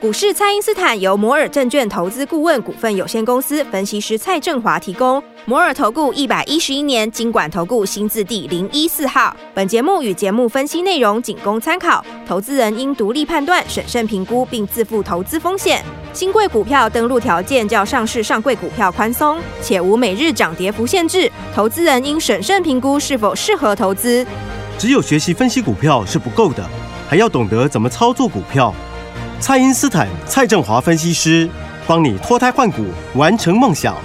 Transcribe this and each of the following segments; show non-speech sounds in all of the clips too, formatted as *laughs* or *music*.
股市蔡因斯坦由摩尔证券投资顾问股份有限公司分析师蔡振华提供。摩尔投顾一百一十一年经管投顾新字第零一四号。本节目与节目分析内容仅供参考，投资人应独立判断、审慎评估并自负投资风险。新贵股票登录条件较上市上柜股票宽松，且无每日涨跌幅限制。投资人应审慎评估是否适合投资。只有学习分析股票是不够的，还要懂得怎么操作股票。蔡因斯坦、蔡振华分析师帮你脱胎换骨，完成梦想。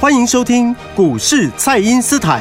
欢迎收听股市蔡因斯坦。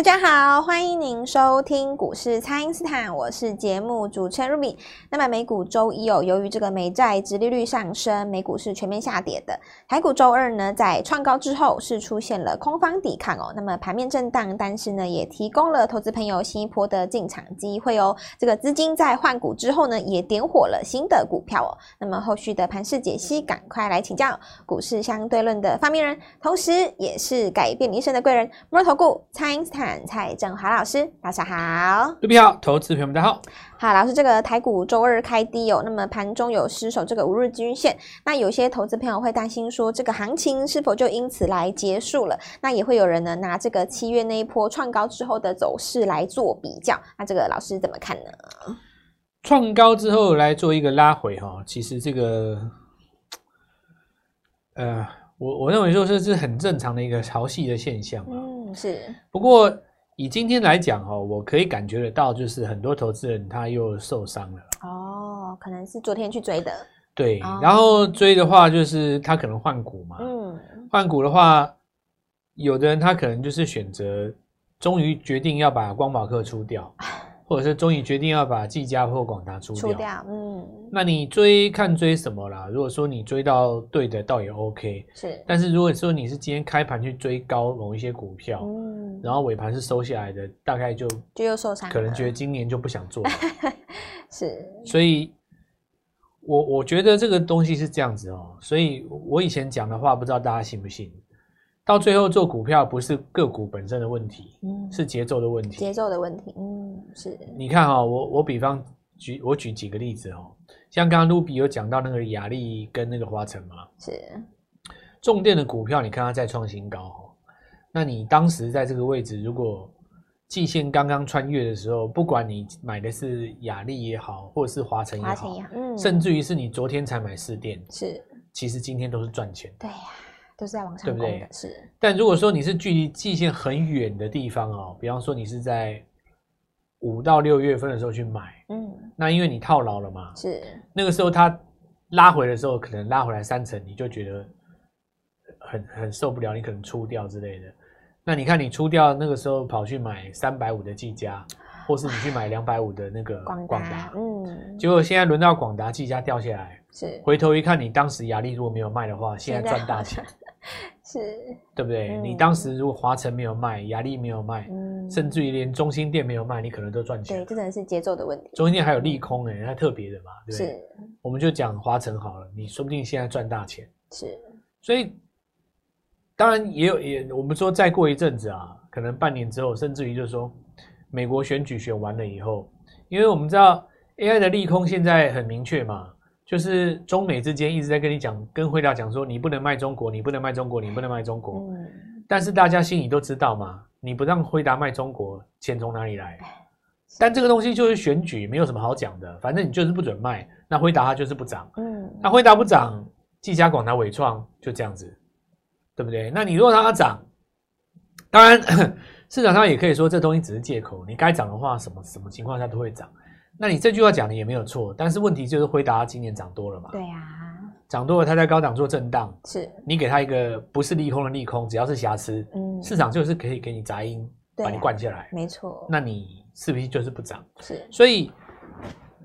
大家好，欢迎您收听股市蔡因斯坦，我是节目主持人 Ruby。那么美股周一哦，由于这个美债殖利率上升，美股是全面下跌的。台股周二呢，在创高之后是出现了空方抵抗哦，那么盘面震荡，但是呢，也提供了投资朋友新一波的进场机会哦。这个资金在换股之后呢，也点火了新的股票哦。那么后续的盘势解析，赶快来请教股市相对论的发明人，同时也是改变你一生的贵人——摩尔投顾蔡因斯坦。蔡振华老师，大家好，各位好，投资朋友们大家好。好，老师，这个台股周二开低哦，那么盘中有失守这个五日均线，那有些投资朋友会担心说，这个行情是否就因此来结束了？那也会有人呢拿这个七月那一波创高之后的走势来做比较，那这个老师怎么看呢？创高之后来做一个拉回哈，其实这个，呃，我我认为说这是很正常的一个潮汐的现象。嗯，是。不过。以今天来讲哦，我可以感觉得到，就是很多投资人他又受伤了哦，可能是昨天去追的，对，哦、然后追的话就是他可能换股嘛，嗯，换股的话，有的人他可能就是选择，终于决定要把光宝客出掉。*laughs* 或者是终于决定要把技嘉或广达出掉，出掉，嗯，那你追看追什么啦？如果说你追到对的，倒也 OK，是。但是如果说你是今天开盘去追高某一些股票，嗯，然后尾盘是收下来的，大概就就又受伤，可能觉得今年就不想做了，*laughs* 是。所以我我觉得这个东西是这样子哦，所以我以前讲的话，不知道大家信不信。到最后做股票不是个股本身的问题，嗯，是节奏的问题。节奏的问题，嗯，是。你看哈、哦，我我比方举我举几个例子哦，像刚刚卢比有讲到那个雅丽跟那个华晨嘛，是。重电的股票，你看它再创新高哦，那你当时在这个位置，如果季线刚刚穿越的时候，不管你买的是雅丽也好，或者是华晨也好，也好嗯，甚至于是你昨天才买四电，是，其实今天都是赚钱。对呀。都是在往上，对不对？是。但如果说你是距离季线很远的地方哦，比方说你是在五到六月份的时候去买，嗯，那因为你套牢了嘛，是。那个时候它拉回的时候，可能拉回来三成，你就觉得很很受不了，你可能出掉之类的。那你看你出掉，那个时候跑去买三百五的技嘉，或是你去买两百五的那个广达，嗯，结果现在轮到广达技嘉掉下来，是。回头一看，你当时压力如果没有卖的话，现在赚大钱。*laughs* 是对不对？嗯、你当时如果华晨没有卖，雅力没有卖，嗯、甚至于连中心店没有卖，你可能都赚钱。对，这真的是节奏的问题。中心店还有利空哎、欸，它特别的嘛，对不对？是。我们就讲华晨好了，你说不定现在赚大钱。是。所以，当然也有也，我们说再过一阵子啊，可能半年之后，甚至于就是说，美国选举选完了以后，因为我们知道 AI 的利空现在很明确嘛。就是中美之间一直在跟你讲，跟辉达讲说，你不能卖中国，你不能卖中国，你不能卖中国。嗯。但是大家心里都知道嘛，你不让辉达卖中国，钱从哪里来？但这个东西就是选举，没有什么好讲的。反正你就是不准卖，那辉达它就是不涨。嗯。那辉达不涨，技嘉、广达、伟创就这样子，对不对？那你如果让它涨，当然 *coughs* 市场上也可以说这东西只是借口。你该涨的话，什么什么情况下都会涨。那你这句话讲的也没有错，但是问题就是辉达今年涨多了嘛？对呀、啊，涨多了，它在高档做震荡，是你给它一个不是利空的利空，只要是瑕疵，嗯，市场就是可以给你杂音，把你灌下来，啊、没错。那你是不是就是不涨？是，所以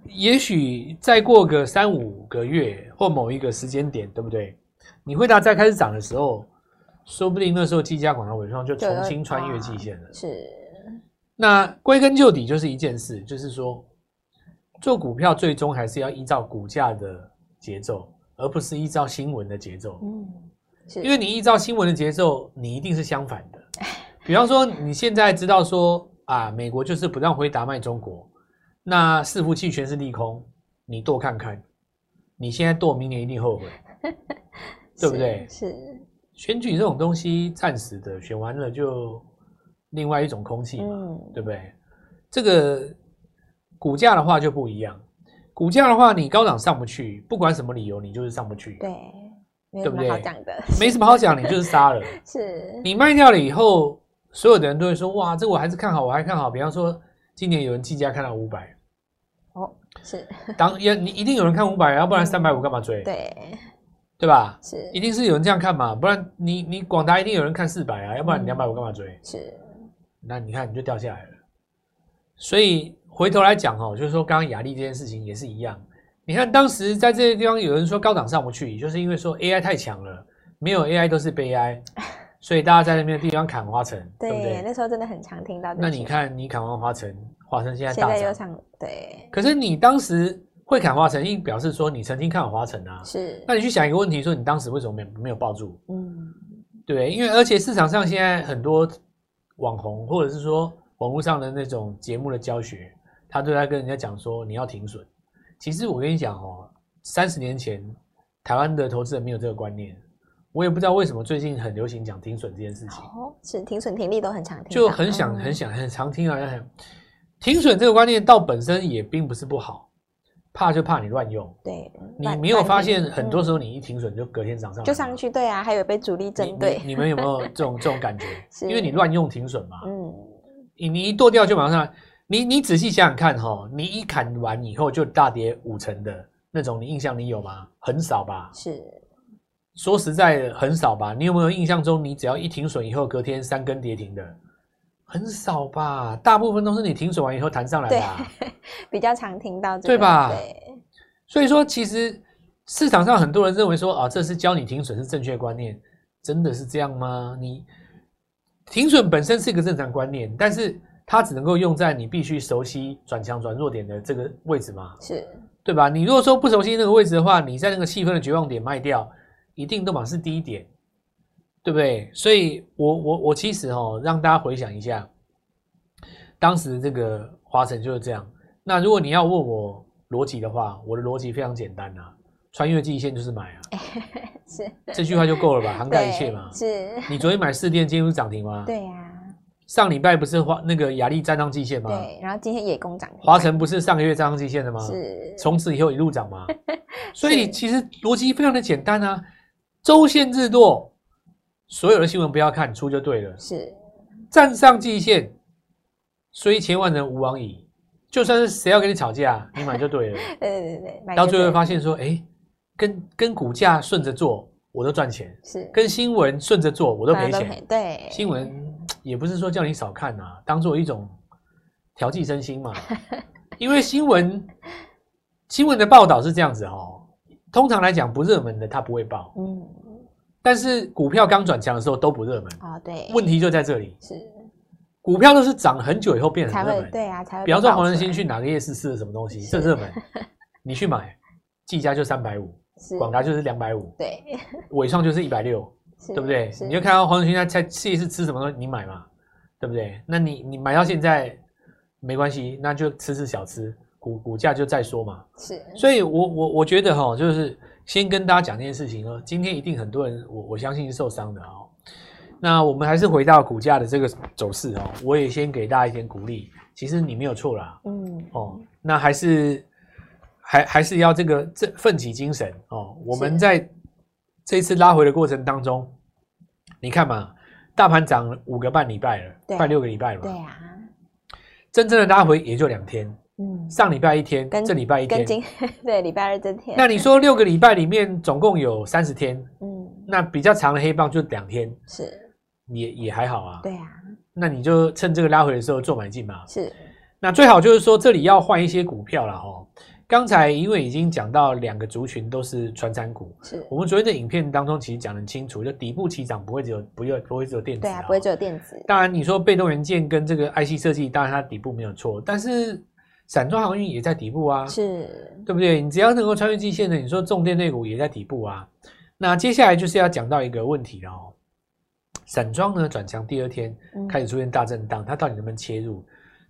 也许再过个三五个月或某一个时间点，对不对？你辉达再开始涨的时候，说不定那时候技嘉、广达、纬创就重新穿越季线了。是，那归根究底就是一件事，就是说。做股票最终还是要依照股价的节奏，而不是依照新闻的节奏。嗯，因为你依照新闻的节奏，你一定是相反的。比方说，你现在知道说啊，美国就是不让辉达卖中国，那伺服器全是利空，你多看看，你现在剁，明年一定后悔，对不对？*laughs* 是选举这种东西，暂时的，选完了就另外一种空气嘛，嗯、对不对？这个股价的话就不一样，股价的话，你高档上不去，不管什么理由，你就是上不去，对，对不对？没什么好讲的，没什么好讲，你就是杀了。*laughs* 是你卖掉了以后，所有的人都会说：哇，这我还是看好，我还看好。比方说，今年有人计价看到五百。哦，是，当也你一定有人看五百，要不然三百五干嘛追？对，对吧？是，一定是有人这样看嘛，不然你你广达一定有人看四百啊，要不然你两百五干嘛追？是，那你看你就掉下来了。所以回头来讲哦，就是说刚刚雅丽这件事情也是一样。你看当时在这些地方有人说高档上不去，就是因为说 AI 太强了，没有 AI 都是悲哀，所以大家在那边的地方砍花城，对不对？那时候真的很常听到。那你看你砍完花城。华城现在大涨，对。可是你当时会砍花城，因表示说你曾经看好华城啊。是。那你去想一个问题，说你当时为什么没没有抱住？嗯，对，因为而且市场上现在很多网红或者是说网络上的那种节目的教学，他都在跟人家讲说你要停损。其实我跟你讲哦，三十年前台湾的投资人没有这个观念，我也不知道为什么最近很流行讲停损这件事情。哦，是停损停利都很常听，就很想很想很常听啊。很停损这个观念，到本身也并不是不好，怕就怕你乱用。对，你没有发现很多时候你一停损就隔天涨上来，就上去。对啊，还有被主力针对。你们有没有这种这种感觉？*laughs* 因为你乱用停损嘛。嗯。你你一剁掉就马上，你你仔细想想看哈，你一砍完以后就大跌五成的那种，你印象你有吗？很少吧。是。说实在很少吧？你有没有印象中，你只要一停损以后，隔天三根跌停的？很少吧，大部分都是你停损完以后弹上来的，*laughs* 比较常听到这个，对吧？对，所以说其实市场上很多人认为说啊，这是教你停损是正确观念，真的是这样吗？你停损本身是一个正常观念，但是它只能够用在你必须熟悉转强转弱点的这个位置嘛，是对吧？你如果说不熟悉那个位置的话，你在那个气氛的绝望点卖掉，一定都嘛是低点。对不对？所以我，我我我其实哦，让大家回想一下，当时这个华晨就是这样。那如果你要问我逻辑的话，我的逻辑非常简单啊，穿越季线就是买啊，*laughs* 是这句话就够了吧，涵盖一切嘛。是。你昨天买四电，今天不是涨停吗？对呀、啊。上礼拜不是华那个亚力站上季线吗？对。然后今天也攻涨停。华晨不是上个月站上季线的吗？是。从此以后一路涨嘛。*laughs* 所以其实逻辑非常的简单啊，周线日落。所有的新闻不要看，出就对了。是，站上季线，虽千万人吾往矣。就算是谁要跟你吵架，你买就对了。*laughs* 对对对对。到最后发现说，哎，跟跟股价顺着做，我都赚钱。是。跟新闻顺着做，我都赔钱。对。新闻也不是说叫你少看啊，当做一种调剂身心嘛。*laughs* 因为新闻新闻的报道是这样子哦，通常来讲不热门的它不会报。嗯。但是股票刚转强的时候都不热门啊，对，问题就在这里。是，股票都是涨很久以后变成热门，对啊，才会。比方说黄仁勋去哪个夜市吃了什么东西，这热门，你去买，技嘉就三百五，*laughs* 广达就是两百五，对，伟创就是一百六，*laughs* 对不对？你就看到黄仁勋在在夜市吃什么东西，你买嘛，对不对？那你你买到现在没关系，那就吃吃小吃，股股价就再说嘛。是，所以我我我觉得哈，就是。先跟大家讲这件事情哦，今天一定很多人，我我相信是受伤的哦。那我们还是回到股价的这个走势哦，我也先给大家一点鼓励。其实你没有错啦，嗯哦，那还是还还是要这个这奋起精神哦。我们在这一次拉回的过程当中，你看嘛，大盘涨五个半礼拜了，快六个礼拜了，对啊，真正的拉回也就两天。嗯，上礼拜一天，跟这礼拜一天，*laughs* 对，礼拜二这天。那你说六个礼拜里面总共有三十天，嗯，那比较长的黑棒就两天，是，也也还好啊。对啊，那你就趁这个拉回的时候做买进嘛。是，那最好就是说这里要换一些股票了哦。刚才因为已经讲到两个族群都是传产股，是我们昨天的影片当中其实讲得很清楚，就底部起涨不会只有不会不会只有电子，对啊，不会只有电子。当然你说被动元件跟这个 IC 设计，当然它底部没有错，但是。散装航运也在底部啊，是对不对？你只要能够穿越季线的，你说重电类股也在底部啊。那接下来就是要讲到一个问题了哦。散装呢转强第二天开始出现大震荡，它到底能不能切入？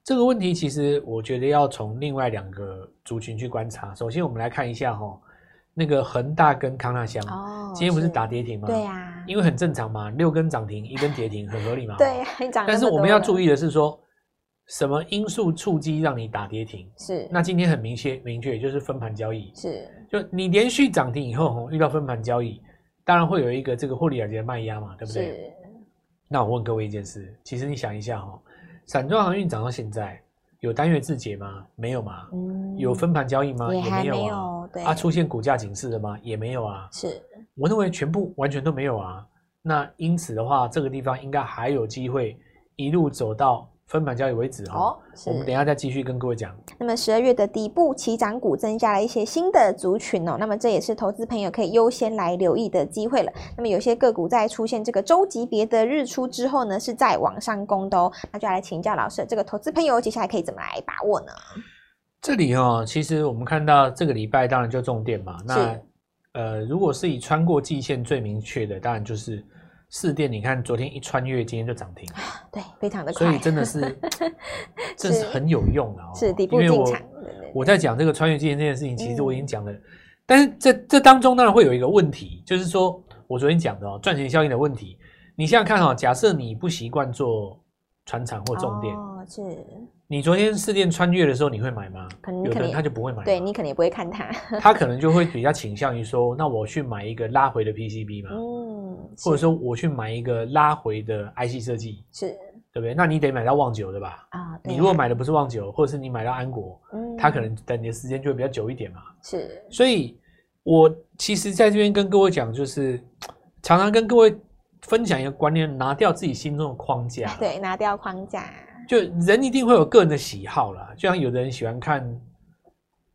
这个问题其实我觉得要从另外两个族群去观察。首先我们来看一下哈，那个恒大跟康纳香，哦，今天不是打跌停吗？对呀，因为很正常嘛，六根涨停，一根跌停，很合理嘛。*laughs* 对呀，你涨。但是我们要注意的是说，什么因素触机让你打跌停？是。那今天很明确，明确就是分盘交易。是。就你连续涨停以后，遇到分盘交易，当然会有一个这个获利了结的卖压嘛，对不对？是。那我问各位一件事，其实你想一下哈，散装航运涨到现在。有单月自结吗？没有嘛。嗯，有分盘交易吗？也没有啊。没有对啊，出现股价警示了吗？也没有啊。是，我认为全部完全都没有啊。那因此的话，这个地方应该还有机会一路走到。分盘交易为止哦，我们等一下再继续跟各位讲。那么十二月的底部起涨股增加了一些新的族群哦，那么这也是投资朋友可以优先来留意的机会了。那么有些个股在出现这个周级别的日出之后呢，是在往上攻的哦。那就要来请教老师，这个投资朋友接下来可以怎么来把握呢？这里哦，其实我们看到这个礼拜当然就重点嘛。那呃，如果是以穿过季线最明确的，当然就是。四电，你看昨天一穿越，今天就涨停，对，非常的快，所以真的是，*laughs* 这是很有用的哦。是底部进场。我在讲这个穿越今天这件事情，其实我已经讲了，但是这这当中当然会有一个问题，就是说我昨天讲的哦，赚钱效应的问题。你现在看哈，假设你不习惯做船产或重电，哦，是。你昨天四电穿越的时候，你会买吗？可能有的人他就不会买，对你可能也不会看它，他可能就会比较倾向于说，那我去买一个拉回的 PCB 嘛。嗯。或者说我去买一个拉回的 IC 设计，是对不对？那你得买到旺九的吧？啊，你如果买的不是旺九，或者是你买到安国，嗯，它可能等你的时间就会比较久一点嘛。是，所以我其实在这边跟各位讲，就是常常跟各位分享一个观念，拿掉自己心中的框架。*laughs* 对，拿掉框架。就人一定会有个人的喜好啦，就像有的人喜欢看。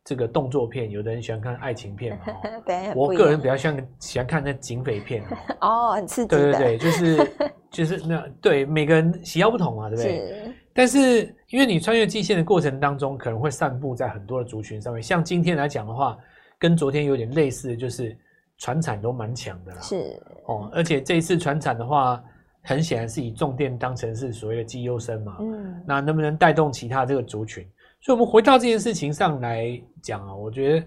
这个动作片，有的人喜欢看爱情片嘛？*laughs* 对，我个人比较喜欢喜欢看那警匪片 *laughs* 哦，很刺激。对对对，就是 *laughs* 就是那对每个人喜好不同嘛，对不对？是。但是因为你穿越季线的过程当中，可能会散布在很多的族群上面。像今天来讲的话，跟昨天有点类似，就是传产都蛮强的啦。是哦，而且这一次传产的话，很显然是以重电当成是所谓的绩优生嘛。嗯。那能不能带动其他这个族群？所以，我们回到这件事情上来讲啊，我觉得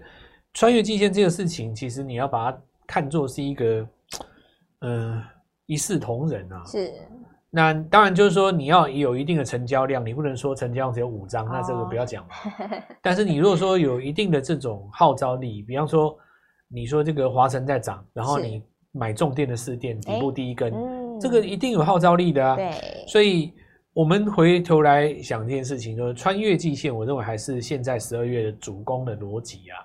穿越季线这个事情，其实你要把它看作是一个，呃，一视同仁啊。是。那当然就是说，你要有一定的成交量，你不能说成交量只有五张，那这个不要讲嘛。*laughs* 哦、但是你如果说有一定的这种号召力，比方说你说这个华晨在涨，然后你买重电的四电底部第一根，嗯、这个一定有号召力的啊。对。所以。我们回头来想这件事情，就是穿越季线，我认为还是现在十二月的主攻的逻辑啊。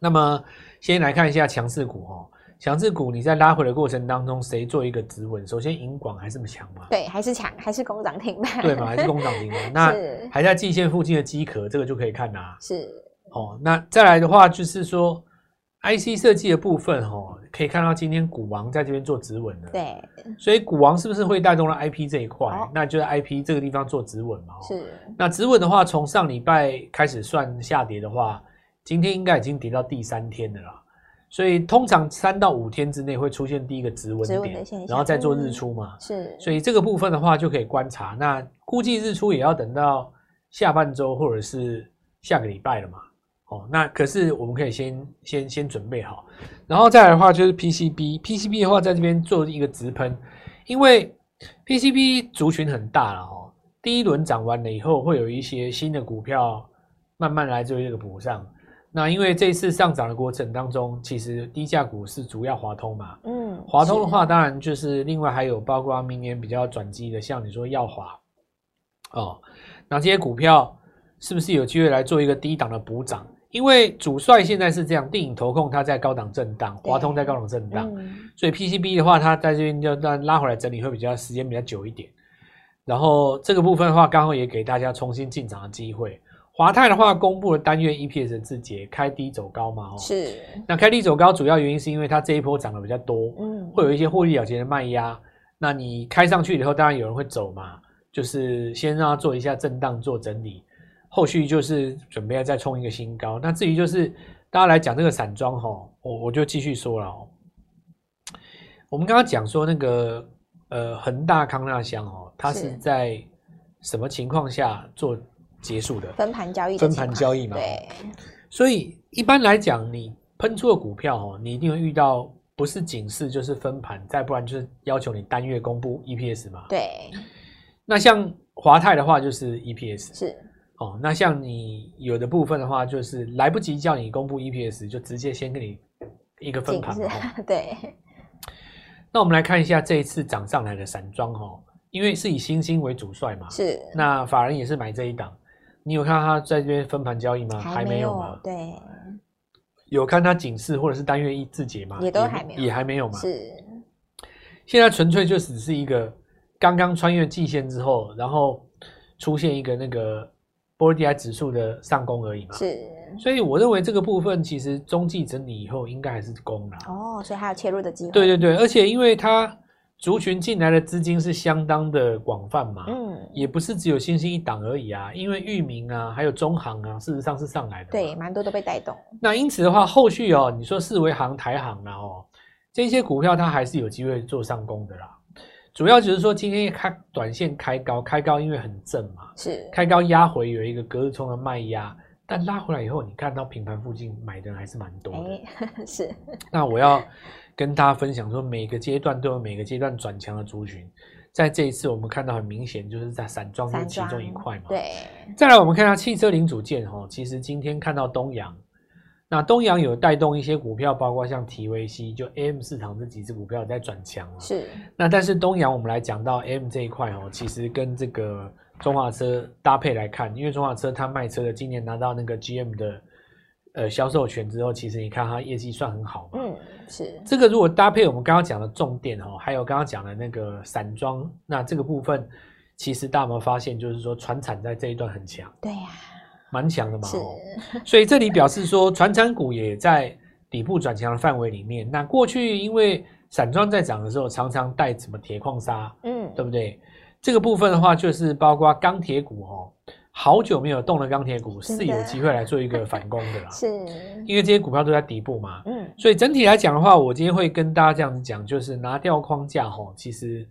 那么，先来看一下强势股哈，强势股你在拉回的过程当中，谁做一个止稳？首先，银广还是这么强吗？对，还是强，还是攻涨停板？对嘛，还是攻涨停板？*laughs* 那还在季线附近的机壳，这个就可以看啦。是哦，那再来的话，就是说。IC 设计的部分，哦，可以看到今天股王在这边做止稳的，对，所以股王是不是会带动了 IP 这一块？哦、那就在 IP 这个地方做止稳嘛。是。那止稳的话，从上礼拜开始算下跌的话，今天应该已经跌到第三天了啦。所以通常三到五天之内会出现第一个止稳点，然后再做日出嘛。嗯、是。所以这个部分的话就可以观察。那估计日出也要等到下半周或者是下个礼拜了嘛。哦，那可是我们可以先先先准备好，然后再来的话就是 PCB，PCB 的话在这边做一个直喷，因为 PCB 族群很大了哦。第一轮涨完了以后，会有一些新的股票慢慢来做一个补上。那因为这一次上涨的过程当中，其实低价股是主要华通嘛，嗯，华通的话当然就是另外还有包括明年比较转机的，像你说耀华，哦，那这些股票是不是有机会来做一个低档的补涨？因为主帅现在是这样，电影投控它在高档震荡，华通在高档震荡，嗯、所以 PCB 的话，它在这边就拉回来整理会比较时间比较久一点。然后这个部分的话，刚好也给大家重新进场的机会。华泰的话，公布了单月 EPS 的自结，开低走高嘛，哦是。那开低走高，主要原因是因为它这一波涨得比较多，嗯，会有一些获利了结的卖压。那你开上去以后，当然有人会走嘛，就是先让它做一下震荡，做整理。后续就是准备要再冲一个新高。那至于就是大家来讲这个散装哈，我我就继续说了哦。我们刚刚讲说那个呃恒大康纳香哦，它是在什么情况下做结束的？分盘交易。分盘交易嘛。对。所以一般来讲，你喷出的股票哦，你一定会遇到不是警示就是分盘，再不然就是要求你单月公布 EPS 嘛。对。那像华泰的话就是 EPS 是哦，那像你有的部分的话就是来不及叫你公布 EPS，就直接先给你一个分盘。*laughs* 对。那我们来看一下这一次涨上来的散装哈，因为是以新兴为主帅嘛。是。那法人也是买这一档。你有看到他在这边分盘交易吗？还没有吗？对，有看他警示或者是单月一字节吗？也都还没有，也还没有吗？是，现在纯粹就只是一个刚刚穿越季线之后，然后出现一个那个波罗的海指数的上攻而已嘛。是，所以我认为这个部分其实中继整理以后应该还是攻啦。哦，所以还有切入的机会。对对对，而且因为它。族群进来的资金是相当的广泛嘛，嗯，也不是只有新兴一档而已啊，因为域名啊，还有中行啊，事实上是上来的，对，蛮多都被带动。那因此的话，后续哦，你说四维行、台行啊，哦，这些股票它还是有机会做上攻的啦。主要就是说今天开短线开高，开高因为很正嘛，是开高压回有一个隔日冲的卖压，但拉回来以后，你看到平盘附近买的人还是蛮多的，欸、*laughs* 是。那我要。跟大家分享说，每个阶段都有每个阶段转强的族群，在这一次我们看到很明显，就是在散装是其中一块嘛。对。再来，我们看下汽车零组件哦，其实今天看到东阳，那东阳有带动一些股票，包括像 TVC 就 AM 市场这几只股票在转强。是。那但是东阳我们来讲到 AM 这一块哦，其实跟这个中华车搭配来看，因为中华车它卖车的，今年拿到那个 GM 的。呃，销售权之后，其实你看它业绩算很好嘛。嗯，是。这个如果搭配我们刚刚讲的重点哦，还有刚刚讲的那个散装，那这个部分其实大家有没有发现，就是说传产在这一段很强。对呀、啊，蛮强的嘛。是。所以这里表示说，传产股也在底部转强的范围里面。那过去因为散装在涨的时候，常常带什么铁矿砂，嗯，对不对？这个部分的话，就是包括钢铁股哦。好久没有动的钢铁股是有机会来做一个反攻的啦，*laughs* 是，因为这些股票都在底部嘛，嗯，所以整体来讲的话，我今天会跟大家这样子讲，就是拿掉框架吼，其实，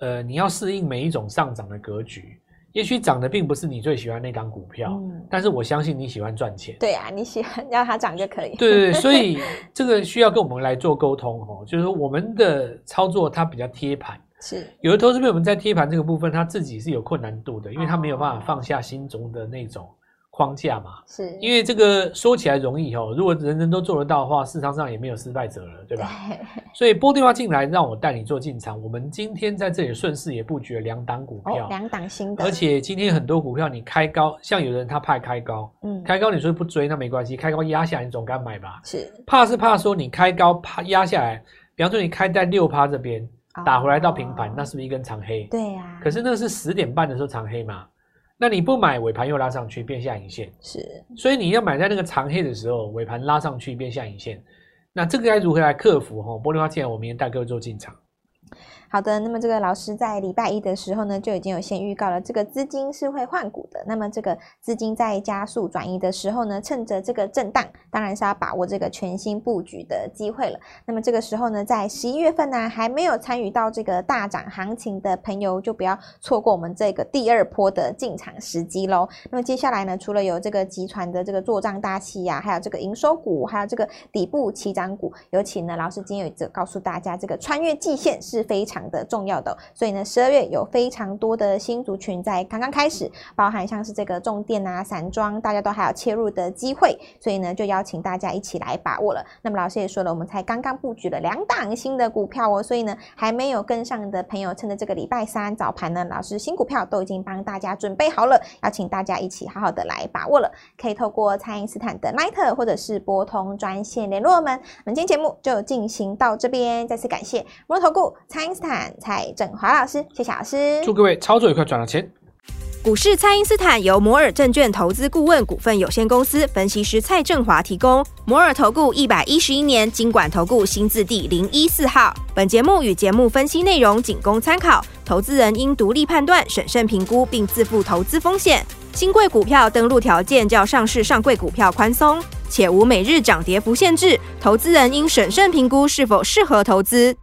呃，你要适应每一种上涨的格局，也许涨的并不是你最喜欢那档股票，嗯，但是我相信你喜欢赚钱，对啊，你喜欢要它涨就可以，对对对，所以这个需要跟我们来做沟通哦，就是我们的操作它比较贴盘。是。有的投资朋友们在贴盘这个部分，他自己是有困难度的，因为他没有办法放下心中的那种框架嘛。是，因为这个说起来容易哦，如果人人都做得到的话，市场上也没有失败者了，对吧？对。*laughs* 所以拨电话进来，让我带你做进场。我们今天在这里顺势也布局了两档股票，两档新的。而且今天很多股票你开高，像有人他怕开高，嗯，开高你说不追那没关系，开高压下来你总该买吧？是。怕是怕说你开高怕压下来，比方说你开在六趴这边。打回来到平盘，那是不是一根长黑？对呀。可是那是十点半的时候长黑嘛？那你不买，尾盘又拉上去变下影线。是。所以你要买在那个长黑的时候，尾盘拉上去变下影线。那这个该如何来克服？哈，玻璃花既然我明天带各位做进场。好的，那么这个老师在礼拜一的时候呢，就已经有先预告了，这个资金是会换股的。那么这个资金在加速转移的时候呢，趁着这个震荡，当然是要把握这个全新布局的机会了。那么这个时候呢，在十一月份呢，还没有参与到这个大涨行情的朋友，就不要错过我们这个第二波的进场时机喽。那么接下来呢，除了有这个集团的这个做账大气呀，还有这个营收股，还有这个底部起涨股，尤其呢，老师今天有告诉大家，这个穿越季线是非常的重要的，所以呢，十二月有非常多的新族群在刚刚开始，包含像是这个重电啊、散装，大家都还有切入的机会，所以呢，就邀请大家一起来把握了。那么老师也说了，我们才刚刚布局了两档新的股票哦，所以呢，还没有跟上的朋友，趁着这个礼拜三早盘呢，老师新股票都已经帮大家准备好了，邀请大家一起好好的来把握了。可以透过蔡因斯坦的 Line 或者是拨通专线联络我们。我们今天节目就进行到这边，再次感谢摩尔投顾蔡因斯坦。蔡振华老师，谢谢老师，祝各位操作愉快，赚到钱。股市蔡因斯坦由摩尔证券投资顾问股份有限公司分析师蔡振华提供。摩尔投顾一百一十一年经管投顾新字第零一四号。本节目与节目分析内容仅供参考，投资人应独立判断、审慎评估，并自负投资风险。新贵股票登录条件较上市上柜股票宽松，且无每日涨跌幅限制，投资人应审慎评估是否适合投资。